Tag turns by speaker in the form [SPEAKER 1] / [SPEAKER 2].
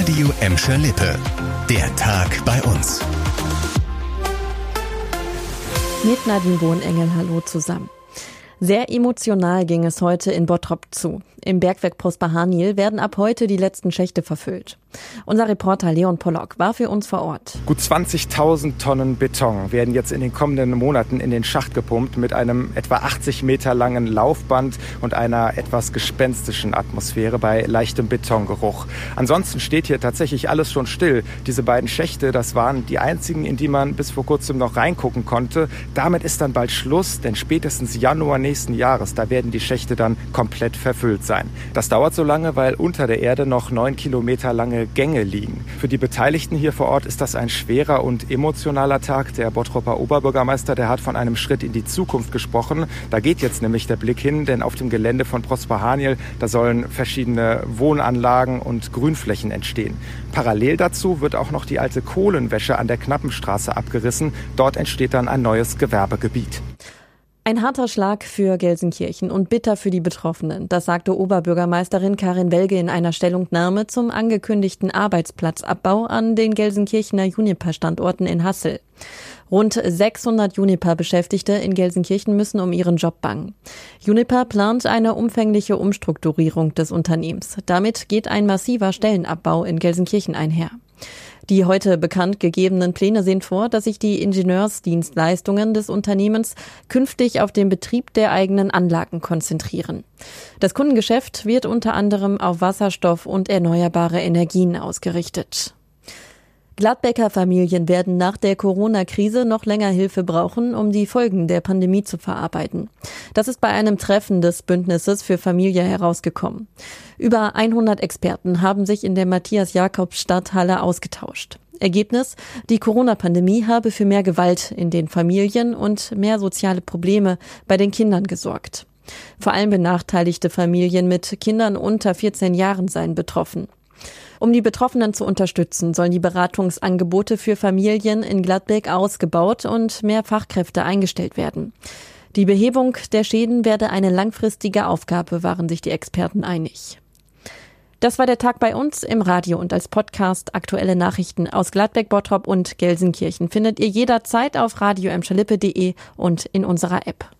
[SPEAKER 1] Radio Emscher Lippe. Der Tag bei uns.
[SPEAKER 2] Mit Nadine Bohnengel, hallo zusammen. Sehr emotional ging es heute in Bottrop zu. Im Bergwerk Prosper Hanil werden ab heute die letzten Schächte verfüllt. Unser Reporter Leon Pollock war für uns vor Ort.
[SPEAKER 3] Gut 20.000 Tonnen Beton werden jetzt in den kommenden Monaten in den Schacht gepumpt mit einem etwa 80 Meter langen Laufband und einer etwas gespenstischen Atmosphäre bei leichtem Betongeruch. Ansonsten steht hier tatsächlich alles schon still. Diese beiden Schächte, das waren die einzigen, in die man bis vor kurzem noch reingucken konnte. Damit ist dann bald Schluss, denn spätestens Januar nächsten Jahres, da werden die Schächte dann komplett verfüllt sein. Das dauert so lange, weil unter der Erde noch neun Kilometer lange Gänge liegen. Für die Beteiligten hier vor Ort ist das ein schwerer und emotionaler Tag. Der Bottropper Oberbürgermeister, der hat von einem Schritt in die Zukunft gesprochen. Da geht jetzt nämlich der Blick hin, denn auf dem Gelände von Prosper Haniel, da sollen verschiedene Wohnanlagen und Grünflächen entstehen. Parallel dazu wird auch noch die alte Kohlenwäsche an der Knappenstraße abgerissen. Dort entsteht dann ein neues Gewerbegebiet.
[SPEAKER 2] Ein harter Schlag für Gelsenkirchen und bitter für die Betroffenen. Das sagte Oberbürgermeisterin Karin Welge in einer Stellungnahme zum angekündigten Arbeitsplatzabbau an den Gelsenkirchener Juniper-Standorten in Hassel. Rund 600 Juniper-Beschäftigte in Gelsenkirchen müssen um ihren Job bangen. Juniper plant eine umfängliche Umstrukturierung des Unternehmens. Damit geht ein massiver Stellenabbau in Gelsenkirchen einher. Die heute bekannt gegebenen Pläne sehen vor, dass sich die Ingenieursdienstleistungen des Unternehmens künftig auf den Betrieb der eigenen Anlagen konzentrieren. Das Kundengeschäft wird unter anderem auf Wasserstoff und erneuerbare Energien ausgerichtet. Gladbecker Familien werden nach der Corona-Krise noch länger Hilfe brauchen, um die Folgen der Pandemie zu verarbeiten. Das ist bei einem Treffen des Bündnisses für Familie herausgekommen. Über 100 Experten haben sich in der Matthias-Jakobs-Stadthalle ausgetauscht. Ergebnis, die Corona-Pandemie habe für mehr Gewalt in den Familien und mehr soziale Probleme bei den Kindern gesorgt. Vor allem benachteiligte Familien mit Kindern unter 14 Jahren seien betroffen. Um die Betroffenen zu unterstützen, sollen die Beratungsangebote für Familien in Gladbeck ausgebaut und mehr Fachkräfte eingestellt werden. Die Behebung der Schäden werde eine langfristige Aufgabe, waren sich die Experten einig. Das war der Tag bei uns im Radio und als Podcast. Aktuelle Nachrichten aus Gladbeck, Bottrop und Gelsenkirchen findet ihr jederzeit auf radio und in unserer App.